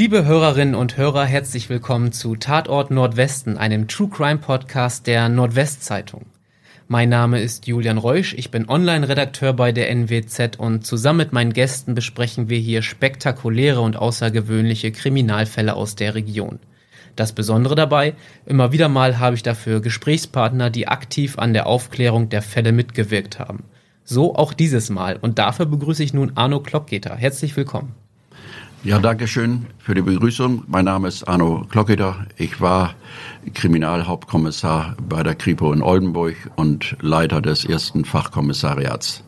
Liebe Hörerinnen und Hörer, herzlich willkommen zu Tatort Nordwesten, einem True Crime Podcast der Nordwestzeitung. Mein Name ist Julian Reusch, ich bin Online-Redakteur bei der NWZ und zusammen mit meinen Gästen besprechen wir hier spektakuläre und außergewöhnliche Kriminalfälle aus der Region. Das Besondere dabei, immer wieder mal habe ich dafür Gesprächspartner, die aktiv an der Aufklärung der Fälle mitgewirkt haben. So auch dieses Mal und dafür begrüße ich nun Arno Klockgeter. Herzlich willkommen. Ja, danke schön für die Begrüßung. Mein Name ist Arno Klockeder. Ich war Kriminalhauptkommissar bei der Kripo in Oldenburg und Leiter des ersten Fachkommissariats.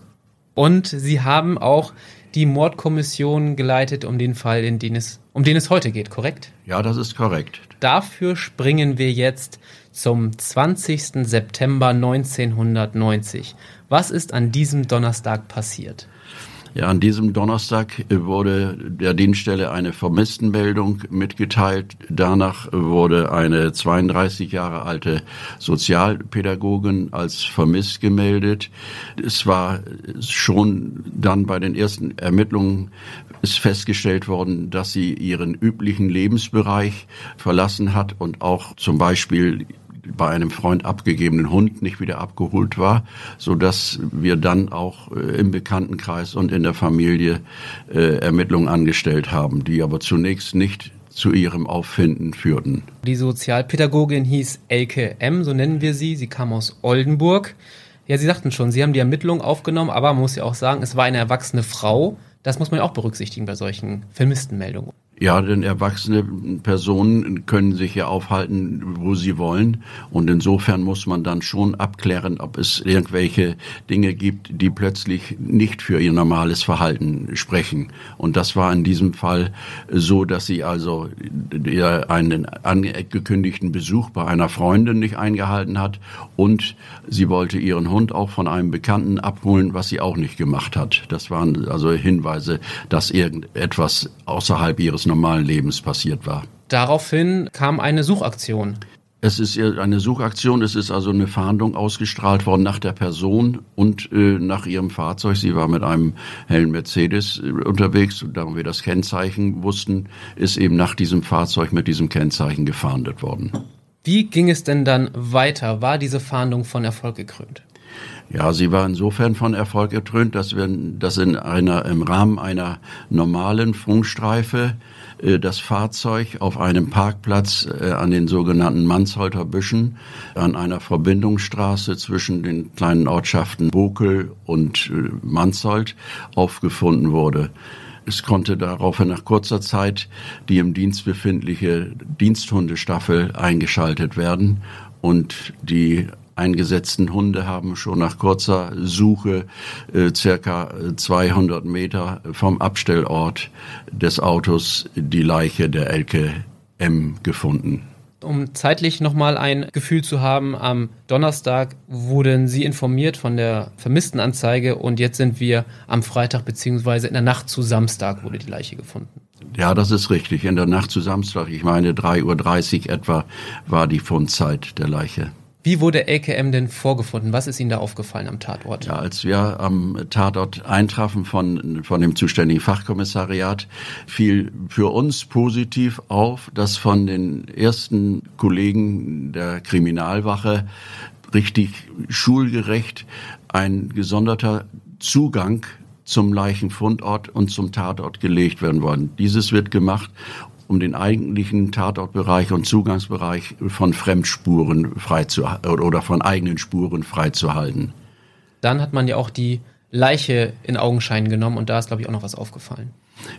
Und Sie haben auch die Mordkommission geleitet, um den Fall, in den es, um den es heute geht, korrekt? Ja, das ist korrekt. Dafür springen wir jetzt zum 20. September 1990. Was ist an diesem Donnerstag passiert? Ja, an diesem Donnerstag wurde der Dienststelle eine Vermisstenmeldung mitgeteilt. Danach wurde eine 32 Jahre alte Sozialpädagogin als vermisst gemeldet. Es war schon dann bei den ersten Ermittlungen ist festgestellt worden, dass sie ihren üblichen Lebensbereich verlassen hat und auch zum Beispiel bei einem Freund abgegebenen Hund nicht wieder abgeholt war, so dass wir dann auch äh, im Bekanntenkreis und in der Familie äh, Ermittlungen angestellt haben, die aber zunächst nicht zu ihrem Auffinden führten. Die Sozialpädagogin hieß Elke M., so nennen wir sie. Sie kam aus Oldenburg. Ja, Sie sagten schon, Sie haben die Ermittlungen aufgenommen, aber man muss ja auch sagen, es war eine erwachsene Frau. Das muss man ja auch berücksichtigen bei solchen Vermisstenmeldungen. Ja, denn erwachsene Personen können sich ja aufhalten, wo sie wollen. Und insofern muss man dann schon abklären, ob es irgendwelche Dinge gibt, die plötzlich nicht für ihr normales Verhalten sprechen. Und das war in diesem Fall so, dass sie also einen angekündigten Besuch bei einer Freundin nicht eingehalten hat und sie wollte ihren Hund auch von einem Bekannten abholen, was sie auch nicht gemacht hat. Das waren also Hinweise, dass irgendetwas außerhalb ihres normalen Lebens passiert war. Daraufhin kam eine Suchaktion. Es ist eine Suchaktion, es ist also eine Fahndung ausgestrahlt worden nach der Person und äh, nach ihrem Fahrzeug. Sie war mit einem hellen Mercedes äh, unterwegs und da wir das Kennzeichen wussten, ist eben nach diesem Fahrzeug mit diesem Kennzeichen gefahndet worden. Wie ging es denn dann weiter? War diese Fahndung von Erfolg gekrönt? Ja, sie war insofern von Erfolg gekrönt, dass wir das in einer, im Rahmen einer normalen Funkstreife das Fahrzeug auf einem Parkplatz äh, an den sogenannten Mansholter Büschen an einer Verbindungsstraße zwischen den kleinen Ortschaften Bokel und äh, Mansholt aufgefunden wurde. Es konnte daraufhin nach kurzer Zeit die im Dienst befindliche Diensthundestaffel eingeschaltet werden und die eingesetzten Hunde haben schon nach kurzer Suche äh, circa 200 Meter vom Abstellort des Autos die Leiche der Elke M gefunden. Um zeitlich nochmal ein Gefühl zu haben, am Donnerstag wurden Sie informiert von der Vermisstenanzeige und jetzt sind wir am Freitag beziehungsweise in der Nacht zu Samstag wurde die Leiche gefunden. Ja, das ist richtig. In der Nacht zu Samstag, ich meine 3.30 Uhr etwa, war die Fundzeit der Leiche. Wie wurde LKM denn vorgefunden? Was ist Ihnen da aufgefallen am Tatort? Ja, als wir am Tatort eintrafen von, von dem zuständigen Fachkommissariat, fiel für uns positiv auf, dass von den ersten Kollegen der Kriminalwache richtig schulgerecht ein gesonderter Zugang zum Leichenfundort und zum Tatort gelegt werden wollen. Dieses wird gemacht, um den eigentlichen Tatortbereich und Zugangsbereich von Fremdspuren frei zu oder von eigenen Spuren freizuhalten. Dann hat man ja auch die Leiche in Augenschein genommen und da ist, glaube ich, auch noch was aufgefallen.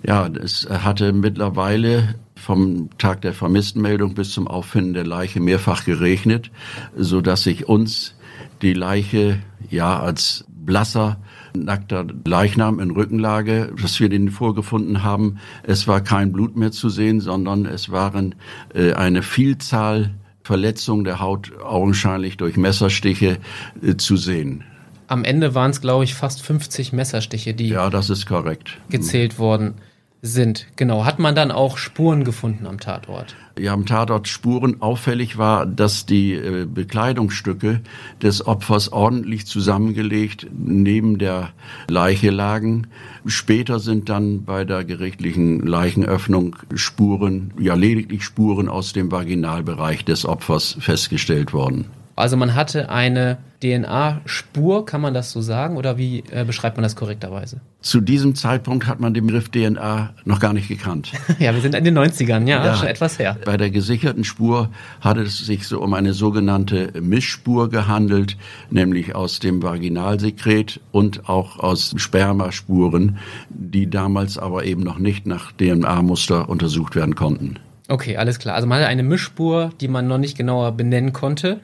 Ja, es hatte mittlerweile vom Tag der Vermisstenmeldung bis zum Auffinden der Leiche mehrfach geregnet, so dass sich uns die Leiche ja als blasser nackter Leichnam in Rückenlage, dass wir den vorgefunden haben. Es war kein Blut mehr zu sehen, sondern es waren äh, eine Vielzahl Verletzungen der Haut augenscheinlich durch Messerstiche äh, zu sehen. Am Ende waren es, glaube ich, fast 50 Messerstiche, die ja, das ist korrekt. gezählt wurden. Sind. Genau. Hat man dann auch Spuren gefunden am Tatort? Ja, am Tatort Spuren auffällig war, dass die äh, Bekleidungsstücke des Opfers ordentlich zusammengelegt neben der Leiche lagen. Später sind dann bei der gerichtlichen Leichenöffnung Spuren, ja lediglich Spuren aus dem Vaginalbereich des Opfers festgestellt worden. Also man hatte eine DNA-Spur, kann man das so sagen, oder wie äh, beschreibt man das korrekterweise? Zu diesem Zeitpunkt hat man den Begriff DNA noch gar nicht gekannt. ja, wir sind in den 90ern, ja, ja, schon etwas her. Bei der gesicherten Spur hat es sich so um eine sogenannte Mischspur gehandelt, nämlich aus dem Vaginalsekret und auch aus Spermaspuren, die damals aber eben noch nicht nach DNA-Muster untersucht werden konnten. Okay, alles klar. Also man hatte eine Mischspur, die man noch nicht genauer benennen konnte.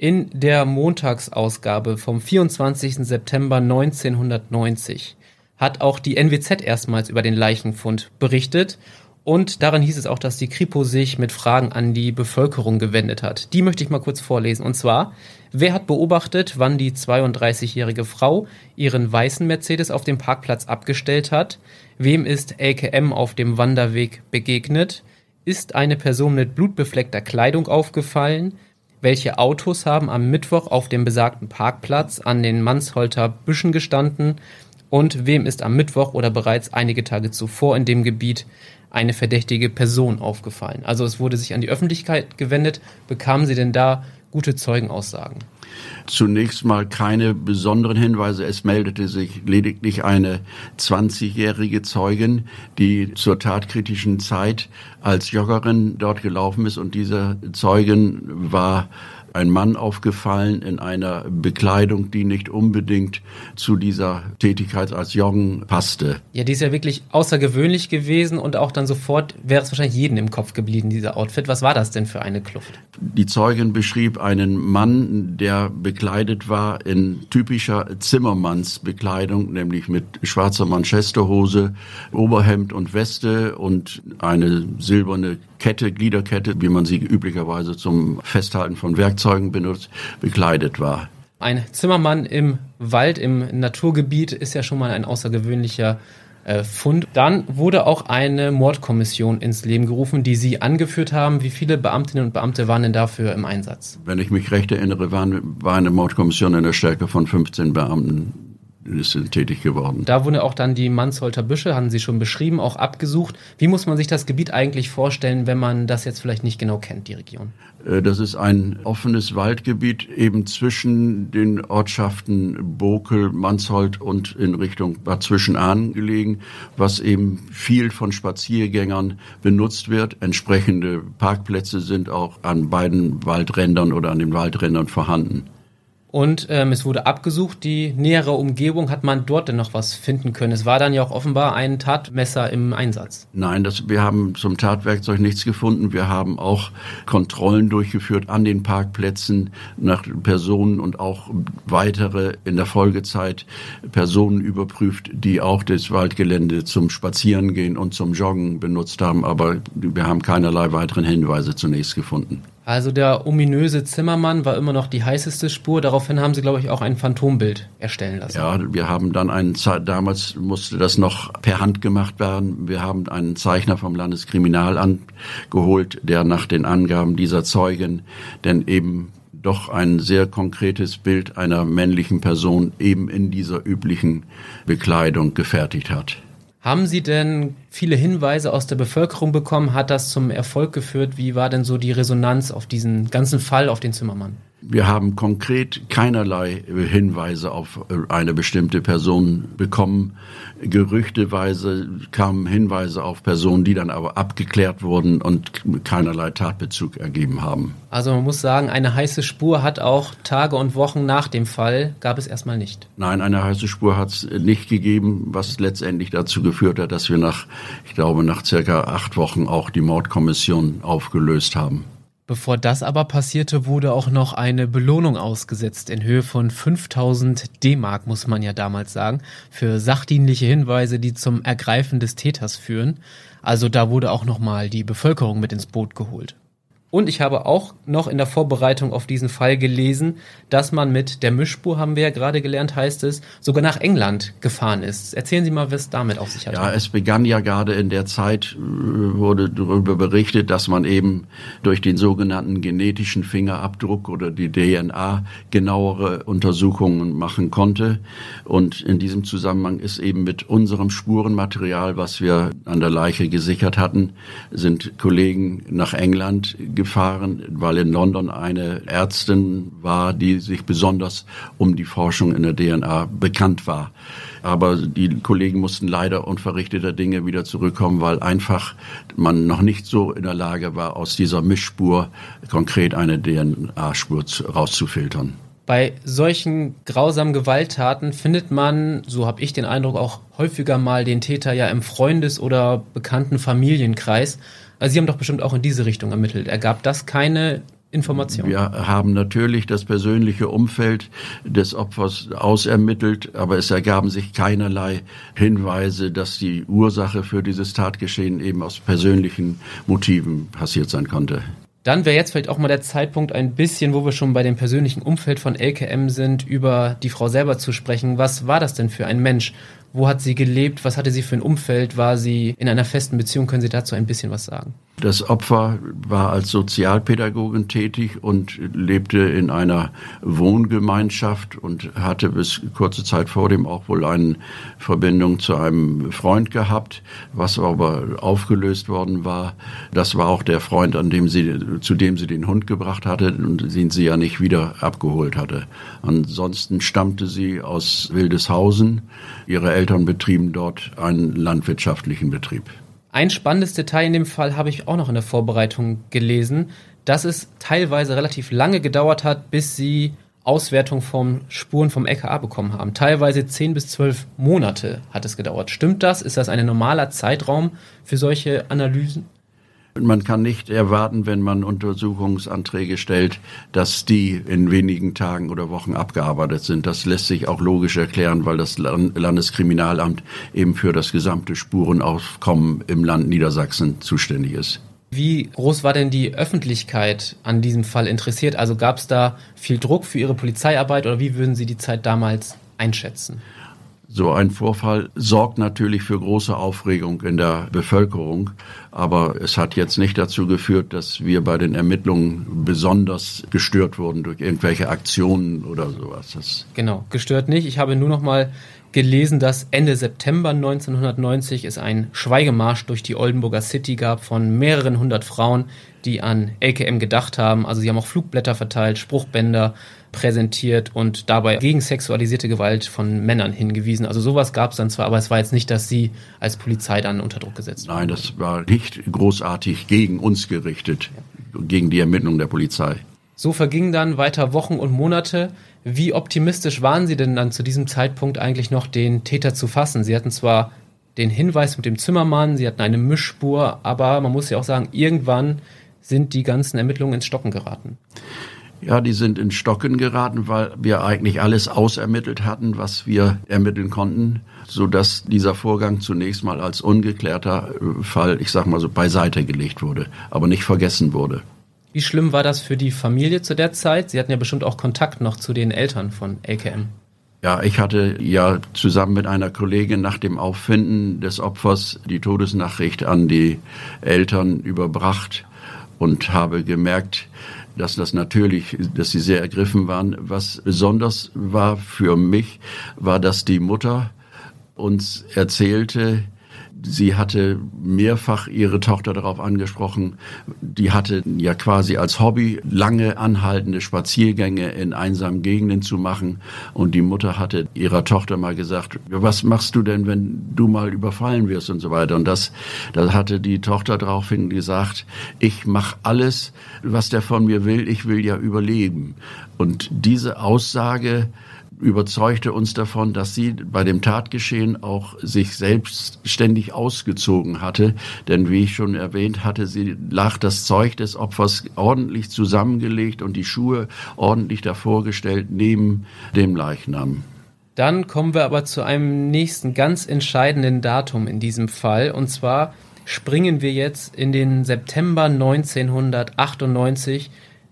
In der Montagsausgabe vom 24. September 1990 hat auch die NWZ erstmals über den Leichenfund berichtet und darin hieß es auch, dass die Kripo sich mit Fragen an die Bevölkerung gewendet hat. Die möchte ich mal kurz vorlesen. Und zwar, wer hat beobachtet, wann die 32-jährige Frau ihren weißen Mercedes auf dem Parkplatz abgestellt hat? Wem ist LKM auf dem Wanderweg begegnet? Ist eine Person mit blutbefleckter Kleidung aufgefallen? Welche Autos haben am Mittwoch auf dem besagten Parkplatz an den Mansholter Büschen gestanden? Und wem ist am Mittwoch oder bereits einige Tage zuvor in dem Gebiet eine verdächtige Person aufgefallen? Also es wurde sich an die Öffentlichkeit gewendet. Bekamen Sie denn da gute Zeugenaussagen? Zunächst mal keine besonderen Hinweise. Es meldete sich lediglich eine 20-jährige Zeugin, die zur tatkritischen Zeit als Joggerin dort gelaufen ist und diese Zeugin war ein Mann aufgefallen in einer Bekleidung, die nicht unbedingt zu dieser Tätigkeit als Joggen passte. Ja, die ist ja wirklich außergewöhnlich gewesen und auch dann sofort wäre es wahrscheinlich jedem im Kopf geblieben, dieser Outfit. Was war das denn für eine Kluft? Die Zeugin beschrieb einen Mann, der bekleidet war in typischer Zimmermannsbekleidung, nämlich mit schwarzer Manchesterhose, Oberhemd und Weste und eine silberne Kette, Gliederkette, wie man sie üblicherweise zum Festhalten von Werkzeugen benutzt, bekleidet war. Ein Zimmermann im Wald, im Naturgebiet ist ja schon mal ein außergewöhnlicher äh, Fund. Dann wurde auch eine Mordkommission ins Leben gerufen, die Sie angeführt haben. Wie viele Beamtinnen und Beamte waren denn dafür im Einsatz? Wenn ich mich recht erinnere, waren, war eine Mordkommission in der Stärke von 15 Beamten ist tätig geworden. Da wurde auch dann die Mansholter Büsche, haben Sie schon beschrieben, auch abgesucht. Wie muss man sich das Gebiet eigentlich vorstellen, wenn man das jetzt vielleicht nicht genau kennt, die Region? Äh, das ist ein offenes Waldgebiet eben zwischen den Ortschaften Bokel, Mansholt und in Richtung Bad Zwischenahn gelegen, was eben viel von Spaziergängern benutzt wird. Entsprechende Parkplätze sind auch an beiden Waldrändern oder an den Waldrändern vorhanden. Und ähm, es wurde abgesucht, die nähere Umgebung. Hat man dort denn noch was finden können? Es war dann ja auch offenbar ein Tatmesser im Einsatz. Nein, das, wir haben zum Tatwerkzeug nichts gefunden. Wir haben auch Kontrollen durchgeführt an den Parkplätzen nach Personen und auch weitere in der Folgezeit Personen überprüft, die auch das Waldgelände zum Spazierengehen und zum Joggen benutzt haben. Aber wir haben keinerlei weiteren Hinweise zunächst gefunden. Also der ominöse Zimmermann war immer noch die heißeste Spur. Daraufhin haben sie, glaube ich, auch ein Phantombild erstellen lassen. Ja, wir haben dann einen, damals musste das noch per Hand gemacht werden. Wir haben einen Zeichner vom Landeskriminalamt geholt, der nach den Angaben dieser Zeugen denn eben doch ein sehr konkretes Bild einer männlichen Person eben in dieser üblichen Bekleidung gefertigt hat. Haben Sie denn viele Hinweise aus der Bevölkerung bekommen? Hat das zum Erfolg geführt? Wie war denn so die Resonanz auf diesen ganzen Fall auf den Zimmermann? Wir haben konkret keinerlei Hinweise auf eine bestimmte Person bekommen. Gerüchteweise kamen Hinweise auf Personen, die dann aber abgeklärt wurden und keinerlei Tatbezug ergeben haben. Also man muss sagen, eine heiße Spur hat auch Tage und Wochen nach dem Fall gab es erstmal nicht. Nein, eine heiße Spur hat es nicht gegeben, was letztendlich dazu geführt hat, dass wir nach, ich glaube, nach circa acht Wochen auch die Mordkommission aufgelöst haben. Bevor das aber passierte, wurde auch noch eine Belohnung ausgesetzt in Höhe von 5000 D-Mark, muss man ja damals sagen, für sachdienliche Hinweise, die zum Ergreifen des Täters führen. Also da wurde auch nochmal die Bevölkerung mit ins Boot geholt. Und ich habe auch noch in der Vorbereitung auf diesen Fall gelesen, dass man mit der Mischspur, haben wir ja gerade gelernt, heißt es, sogar nach England gefahren ist. Erzählen Sie mal, was damit auf sich hat. Ja, es begann ja gerade in der Zeit, äh, wurde darüber berichtet, dass man eben durch den sogenannten genetischen Fingerabdruck oder die DNA genauere Untersuchungen machen konnte. Und in diesem Zusammenhang ist eben mit unserem Spurenmaterial, was wir an der Leiche gesichert hatten, sind Kollegen nach England gefahren, weil in London eine Ärztin war, die sich besonders um die Forschung in der DNA bekannt war. Aber die Kollegen mussten leider unverrichteter Dinge wieder zurückkommen, weil einfach man noch nicht so in der Lage war, aus dieser Mischspur konkret eine DNA-Spur rauszufiltern. Bei solchen grausamen Gewalttaten findet man, so habe ich den Eindruck, auch häufiger mal den Täter ja im Freundes- oder bekannten Familienkreis. Also Sie haben doch bestimmt auch in diese Richtung ermittelt. Ergab das keine Information? Wir haben natürlich das persönliche Umfeld des Opfers ausermittelt, aber es ergaben sich keinerlei Hinweise, dass die Ursache für dieses Tatgeschehen eben aus persönlichen Motiven passiert sein konnte. Dann wäre jetzt vielleicht auch mal der Zeitpunkt, ein bisschen, wo wir schon bei dem persönlichen Umfeld von LKM sind, über die Frau selber zu sprechen. Was war das denn für ein Mensch? Wo hat sie gelebt? Was hatte sie für ein Umfeld? War sie in einer festen Beziehung? Können Sie dazu ein bisschen was sagen? Das Opfer war als Sozialpädagogin tätig und lebte in einer Wohngemeinschaft und hatte bis kurze Zeit vor dem auch wohl eine Verbindung zu einem Freund gehabt, was aber aufgelöst worden war. Das war auch der Freund, an dem sie, zu dem sie den Hund gebracht hatte und den sie ja nicht wieder abgeholt hatte. Ansonsten stammte sie aus Wildeshausen. Ihre Eltern betrieben dort einen landwirtschaftlichen Betrieb. Ein spannendes Detail in dem Fall habe ich auch noch in der Vorbereitung gelesen, dass es teilweise relativ lange gedauert hat, bis sie Auswertung von Spuren vom LKA bekommen haben. Teilweise zehn bis zwölf Monate hat es gedauert. Stimmt das? Ist das ein normaler Zeitraum für solche Analysen? Man kann nicht erwarten, wenn man Untersuchungsanträge stellt, dass die in wenigen Tagen oder Wochen abgearbeitet sind. Das lässt sich auch logisch erklären, weil das Landeskriminalamt eben für das gesamte Spurenaufkommen im Land Niedersachsen zuständig ist. Wie groß war denn die Öffentlichkeit an diesem Fall interessiert? Also gab es da viel Druck für Ihre Polizeiarbeit oder wie würden Sie die Zeit damals einschätzen? So ein Vorfall sorgt natürlich für große Aufregung in der Bevölkerung, aber es hat jetzt nicht dazu geführt, dass wir bei den Ermittlungen besonders gestört wurden durch irgendwelche Aktionen oder sowas. Das genau, gestört nicht. Ich habe nur noch mal gelesen, dass Ende September 1990 es einen Schweigemarsch durch die Oldenburger City gab von mehreren hundert Frauen, die an LKM gedacht haben. Also sie haben auch Flugblätter verteilt, Spruchbänder, präsentiert und dabei gegen sexualisierte Gewalt von Männern hingewiesen. Also sowas gab es dann zwar, aber es war jetzt nicht, dass sie als Polizei dann unter Druck gesetzt wurden. Nein, das war nicht großartig gegen uns gerichtet, gegen die Ermittlung der Polizei. So vergingen dann weiter Wochen und Monate. Wie optimistisch waren Sie denn dann zu diesem Zeitpunkt eigentlich noch, den Täter zu fassen? Sie hatten zwar den Hinweis mit dem Zimmermann, Sie hatten eine Mischspur, aber man muss ja auch sagen, irgendwann sind die ganzen Ermittlungen ins Stocken geraten. Ja, die sind in Stocken geraten, weil wir eigentlich alles ausermittelt hatten, was wir ermitteln konnten, so dass dieser Vorgang zunächst mal als ungeklärter äh, Fall, ich sag mal so, beiseite gelegt wurde, aber nicht vergessen wurde. Wie schlimm war das für die Familie zu der Zeit? Sie hatten ja bestimmt auch Kontakt noch zu den Eltern von LKM. Ja, ich hatte ja zusammen mit einer Kollegin nach dem Auffinden des Opfers die Todesnachricht an die Eltern überbracht und habe gemerkt, dass das natürlich, dass sie sehr ergriffen waren. Was besonders war für mich, war, dass die Mutter uns erzählte, sie hatte mehrfach ihre Tochter darauf angesprochen. Die hatte ja quasi als Hobby lange anhaltende Spaziergänge in einsamen Gegenden zu machen. Und die Mutter hatte ihrer Tochter mal gesagt, was machst du denn, wenn du mal überfallen wirst und so weiter. Und das, da hatte die Tochter daraufhin gesagt, ich mache alles, was der von mir will. Ich will ja überleben. Und diese Aussage, überzeugte uns davon, dass sie bei dem Tatgeschehen auch sich selbstständig ausgezogen hatte. Denn wie ich schon erwähnt hatte, sie lag das Zeug des Opfers ordentlich zusammengelegt und die Schuhe ordentlich davor gestellt neben dem Leichnam. Dann kommen wir aber zu einem nächsten ganz entscheidenden Datum in diesem Fall. Und zwar springen wir jetzt in den September 1998.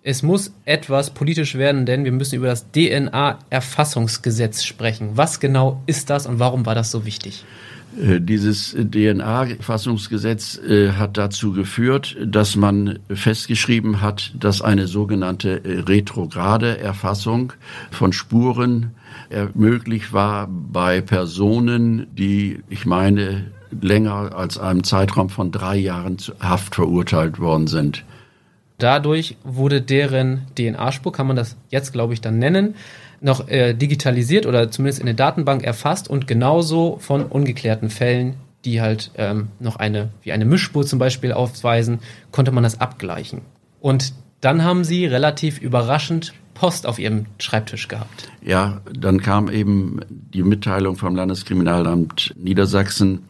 Es muss etwas politisch werden, denn wir müssen über das DNA-Erfassungsgesetz sprechen. Was genau ist das und warum war das so wichtig? Äh, dieses DNA-Fassungsgesetz äh, hat dazu geführt, dass man festgeschrieben hat, dass eine sogenannte äh, retrograde Erfassung von Spuren möglich war bei Personen, die, ich meine, länger als einem Zeitraum von drei Jahren zu Haft verurteilt worden sind. Dadurch wurde deren DNA-Spur, kann man das jetzt, glaube ich, dann nennen, noch äh, digitalisiert oder zumindest in der Datenbank erfasst und genauso von ungeklärten Fällen, die halt ähm, noch eine, wie eine Mischspur zum Beispiel aufweisen, konnte man das abgleichen. Und dann haben sie relativ überraschend Post auf ihrem Schreibtisch gehabt. Ja, dann kam eben die Mitteilung vom Landeskriminalamt Niedersachsen,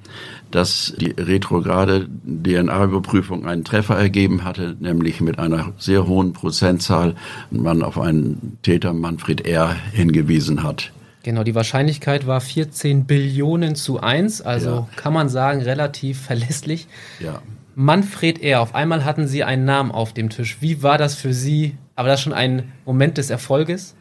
dass die retrograde DNA-Überprüfung einen Treffer ergeben hatte, nämlich mit einer sehr hohen Prozentzahl man auf einen Täter Manfred R. hingewiesen hat. Genau, die Wahrscheinlichkeit war 14 Billionen zu 1, also ja. kann man sagen, relativ verlässlich. Ja. Manfred R., auf einmal hatten Sie einen Namen auf dem Tisch. Wie war das für Sie? Aber das schon ein Moment des Erfolges?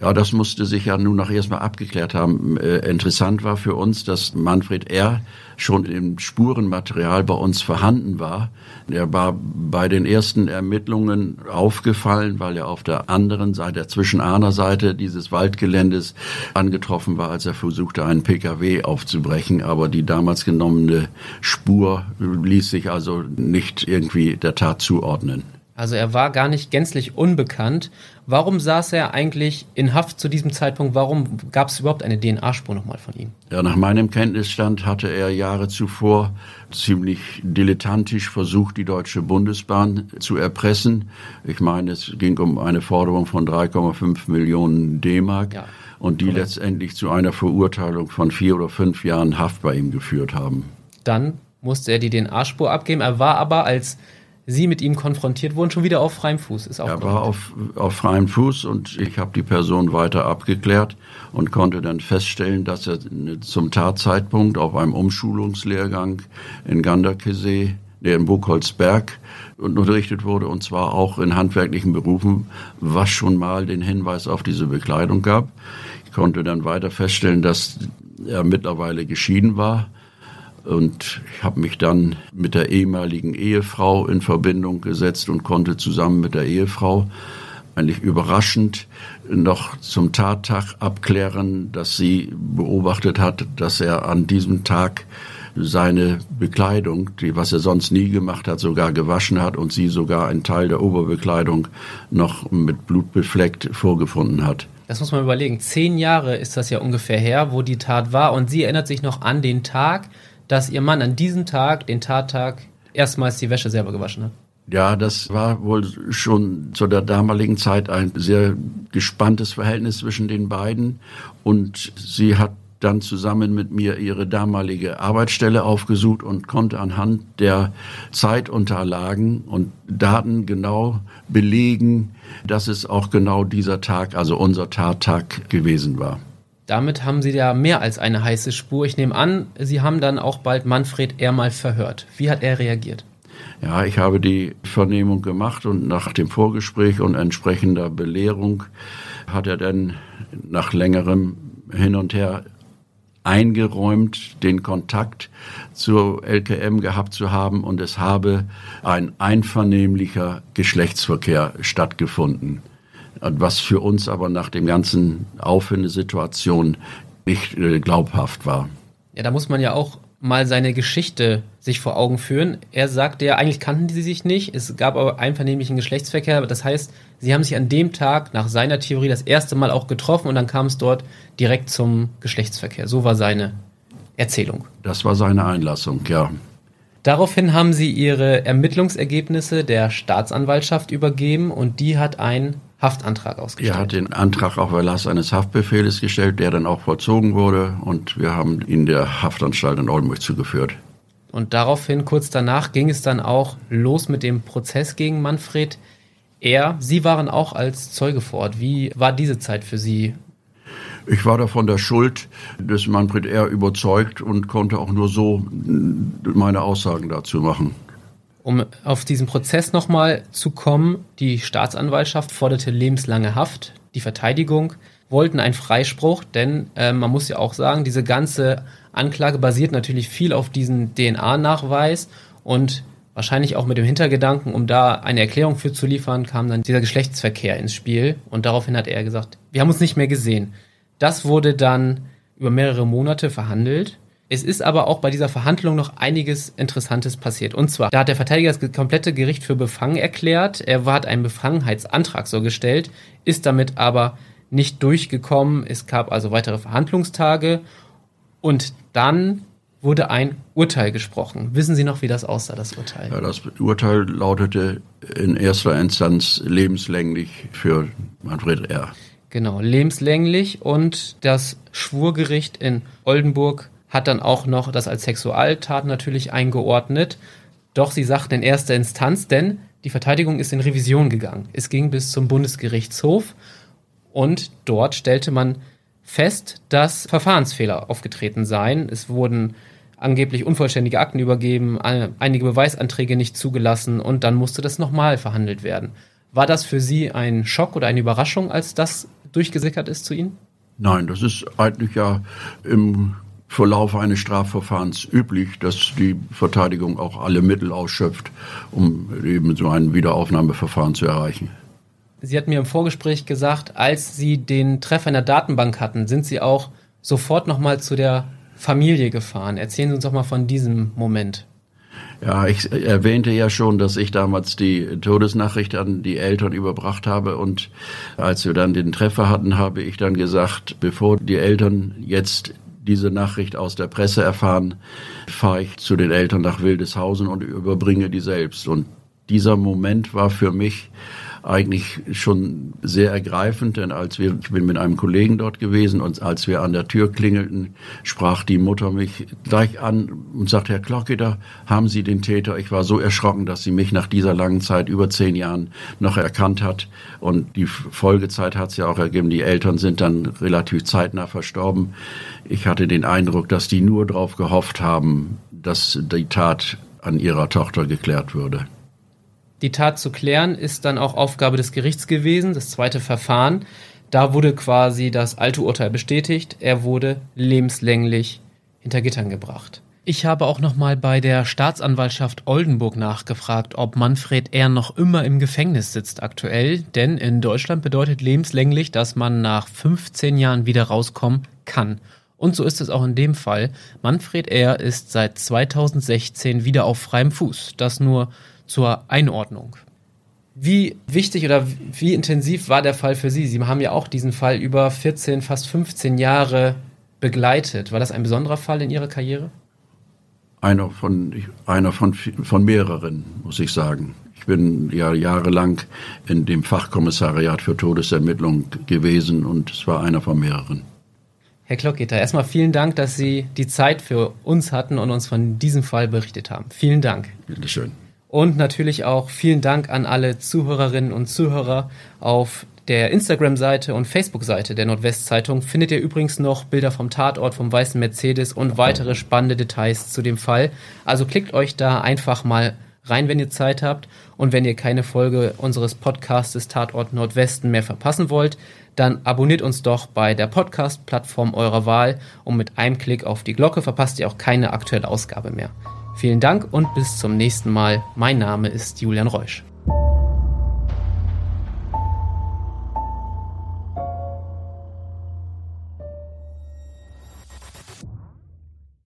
Ja, das musste sich ja nun noch erstmal abgeklärt haben. Äh, interessant war für uns, dass Manfred R. schon im Spurenmaterial bei uns vorhanden war. Er war bei den ersten Ermittlungen aufgefallen, weil er auf der anderen Seite, der Zwischen-Ahner-Seite dieses Waldgeländes angetroffen war, als er versuchte, einen PKW aufzubrechen. Aber die damals genommene Spur ließ sich also nicht irgendwie der Tat zuordnen. Also er war gar nicht gänzlich unbekannt. Warum saß er eigentlich in Haft zu diesem Zeitpunkt? Warum gab es überhaupt eine DNA-Spur nochmal von ihm? Ja, nach meinem Kenntnisstand hatte er Jahre zuvor ziemlich dilettantisch versucht, die Deutsche Bundesbahn zu erpressen. Ich meine, es ging um eine Forderung von 3,5 Millionen D-Mark. Ja, und die correct. letztendlich zu einer Verurteilung von vier oder fünf Jahren Haft bei ihm geführt haben. Dann musste er die DNA-Spur abgeben. Er war aber als Sie mit ihm konfrontiert wurden, schon wieder auf freiem Fuß. Ist auch er war auf, auf freiem Fuß und ich habe die Person weiter abgeklärt und konnte dann feststellen, dass er zum Tatzeitpunkt auf einem Umschulungslehrgang in Ganderkesee, der in Buchholzberg unterrichtet wurde, und zwar auch in handwerklichen Berufen, was schon mal den Hinweis auf diese Bekleidung gab. Ich konnte dann weiter feststellen, dass er mittlerweile geschieden war und ich habe mich dann mit der ehemaligen Ehefrau in Verbindung gesetzt und konnte zusammen mit der Ehefrau eigentlich überraschend noch zum Tattag abklären, dass sie beobachtet hat, dass er an diesem Tag seine Bekleidung, die, was er sonst nie gemacht hat, sogar gewaschen hat und sie sogar einen Teil der Oberbekleidung noch mit Blut befleckt vorgefunden hat. Das muss man überlegen. Zehn Jahre ist das ja ungefähr her, wo die Tat war und sie erinnert sich noch an den Tag, dass ihr Mann an diesem Tag, den Tattag, erstmals die Wäsche selber gewaschen hat. Ja, das war wohl schon zu der damaligen Zeit ein sehr gespanntes Verhältnis zwischen den beiden. Und sie hat dann zusammen mit mir ihre damalige Arbeitsstelle aufgesucht und konnte anhand der Zeitunterlagen und Daten genau belegen, dass es auch genau dieser Tag, also unser Tattag gewesen war. Damit haben Sie ja mehr als eine heiße Spur. Ich nehme an, Sie haben dann auch bald Manfred eher mal verhört. Wie hat er reagiert? Ja, ich habe die Vernehmung gemacht und nach dem Vorgespräch und entsprechender Belehrung hat er dann nach längerem Hin und Her eingeräumt, den Kontakt zur LKM gehabt zu haben und es habe ein einvernehmlicher Geschlechtsverkehr stattgefunden was für uns aber nach dem ganzen Aufwendesituation nicht äh, glaubhaft war. Ja, da muss man ja auch mal seine Geschichte sich vor Augen führen. Er sagte ja, eigentlich kannten sie sich nicht, es gab aber einvernehmlichen Geschlechtsverkehr, das heißt, sie haben sich an dem Tag nach seiner Theorie das erste Mal auch getroffen und dann kam es dort direkt zum Geschlechtsverkehr. So war seine Erzählung. Das war seine Einlassung, ja. Daraufhin haben sie ihre Ermittlungsergebnisse der Staatsanwaltschaft übergeben und die hat ein Haftantrag ausgestellt. Er hat den Antrag auf Erlass eines Haftbefehls gestellt, der dann auch vollzogen wurde und wir haben ihn der Haftanstalt in Oldenburg zugeführt. Und daraufhin, kurz danach, ging es dann auch los mit dem Prozess gegen Manfred. Er, Sie waren auch als Zeuge vor Ort. Wie war diese Zeit für Sie? Ich war davon der Schuld des Manfred R. überzeugt und konnte auch nur so meine Aussagen dazu machen. Um auf diesen Prozess nochmal zu kommen, die Staatsanwaltschaft forderte lebenslange Haft, die Verteidigung wollten einen Freispruch, denn äh, man muss ja auch sagen, diese ganze Anklage basiert natürlich viel auf diesem DNA-Nachweis und wahrscheinlich auch mit dem Hintergedanken, um da eine Erklärung für zu liefern, kam dann dieser Geschlechtsverkehr ins Spiel und daraufhin hat er gesagt, wir haben uns nicht mehr gesehen. Das wurde dann über mehrere Monate verhandelt es ist aber auch bei dieser Verhandlung noch einiges Interessantes passiert. Und zwar, da hat der Verteidiger das komplette Gericht für befangen erklärt. Er hat einen Befangenheitsantrag so gestellt, ist damit aber nicht durchgekommen. Es gab also weitere Verhandlungstage und dann wurde ein Urteil gesprochen. Wissen Sie noch, wie das aussah, das Urteil? Ja, das Urteil lautete in erster Instanz lebenslänglich für Manfred R. Genau, lebenslänglich und das Schwurgericht in Oldenburg hat dann auch noch das als Sexualtat natürlich eingeordnet. Doch sie sagten in erster Instanz, denn die Verteidigung ist in Revision gegangen. Es ging bis zum Bundesgerichtshof und dort stellte man fest, dass Verfahrensfehler aufgetreten seien. Es wurden angeblich unvollständige Akten übergeben, einige Beweisanträge nicht zugelassen und dann musste das nochmal verhandelt werden. War das für Sie ein Schock oder eine Überraschung, als das durchgesickert ist zu Ihnen? Nein, das ist eigentlich ja im Verlauf eines Strafverfahrens üblich, dass die Verteidigung auch alle Mittel ausschöpft, um eben so ein Wiederaufnahmeverfahren zu erreichen. Sie hatten mir im Vorgespräch gesagt, als Sie den Treffer in der Datenbank hatten, sind Sie auch sofort nochmal zu der Familie gefahren. Erzählen Sie uns doch mal von diesem Moment. Ja, ich erwähnte ja schon, dass ich damals die Todesnachricht an die Eltern überbracht habe und als wir dann den Treffer hatten, habe ich dann gesagt, bevor die Eltern jetzt diese Nachricht aus der Presse erfahren, fahre ich zu den Eltern nach Wildeshausen und überbringe die selbst. Und dieser Moment war für mich eigentlich schon sehr ergreifend, denn als wir, ich bin mit einem Kollegen dort gewesen und als wir an der Tür klingelten, sprach die Mutter mich gleich an und sagte, Herr Klockeder, haben Sie den Täter? Ich war so erschrocken, dass sie mich nach dieser langen Zeit, über zehn Jahren, noch erkannt hat. Und die Folgezeit hat es ja auch ergeben, die Eltern sind dann relativ zeitnah verstorben. Ich hatte den Eindruck, dass die nur darauf gehofft haben, dass die Tat an ihrer Tochter geklärt würde. Die Tat zu klären ist dann auch Aufgabe des Gerichts gewesen, das zweite Verfahren. Da wurde quasi das alte Urteil bestätigt. Er wurde lebenslänglich hinter Gittern gebracht. Ich habe auch noch mal bei der Staatsanwaltschaft Oldenburg nachgefragt, ob Manfred R. noch immer im Gefängnis sitzt aktuell, denn in Deutschland bedeutet lebenslänglich, dass man nach 15 Jahren wieder rauskommen kann. Und so ist es auch in dem Fall. Manfred R. ist seit 2016 wieder auf freiem Fuß. Das nur zur Einordnung. Wie wichtig oder wie intensiv war der Fall für Sie? Sie haben ja auch diesen Fall über 14, fast 15 Jahre begleitet. War das ein besonderer Fall in Ihrer Karriere? Einer von, einer von, von mehreren, muss ich sagen. Ich bin ja jahrelang in dem Fachkommissariat für Todesermittlung gewesen und es war einer von mehreren. Herr Klockgeter, erstmal vielen Dank, dass Sie die Zeit für uns hatten und uns von diesem Fall berichtet haben. Vielen Dank. Bitteschön. Und natürlich auch vielen Dank an alle Zuhörerinnen und Zuhörer auf der Instagram-Seite und Facebook-Seite der Nordwestzeitung findet ihr übrigens noch Bilder vom Tatort, vom weißen Mercedes und weitere spannende Details zu dem Fall. Also klickt euch da einfach mal rein, wenn ihr Zeit habt. Und wenn ihr keine Folge unseres Podcastes Tatort Nordwesten mehr verpassen wollt, dann abonniert uns doch bei der Podcast-Plattform eurer Wahl und mit einem Klick auf die Glocke verpasst ihr auch keine aktuelle Ausgabe mehr. Vielen Dank und bis zum nächsten Mal. Mein Name ist Julian Reusch.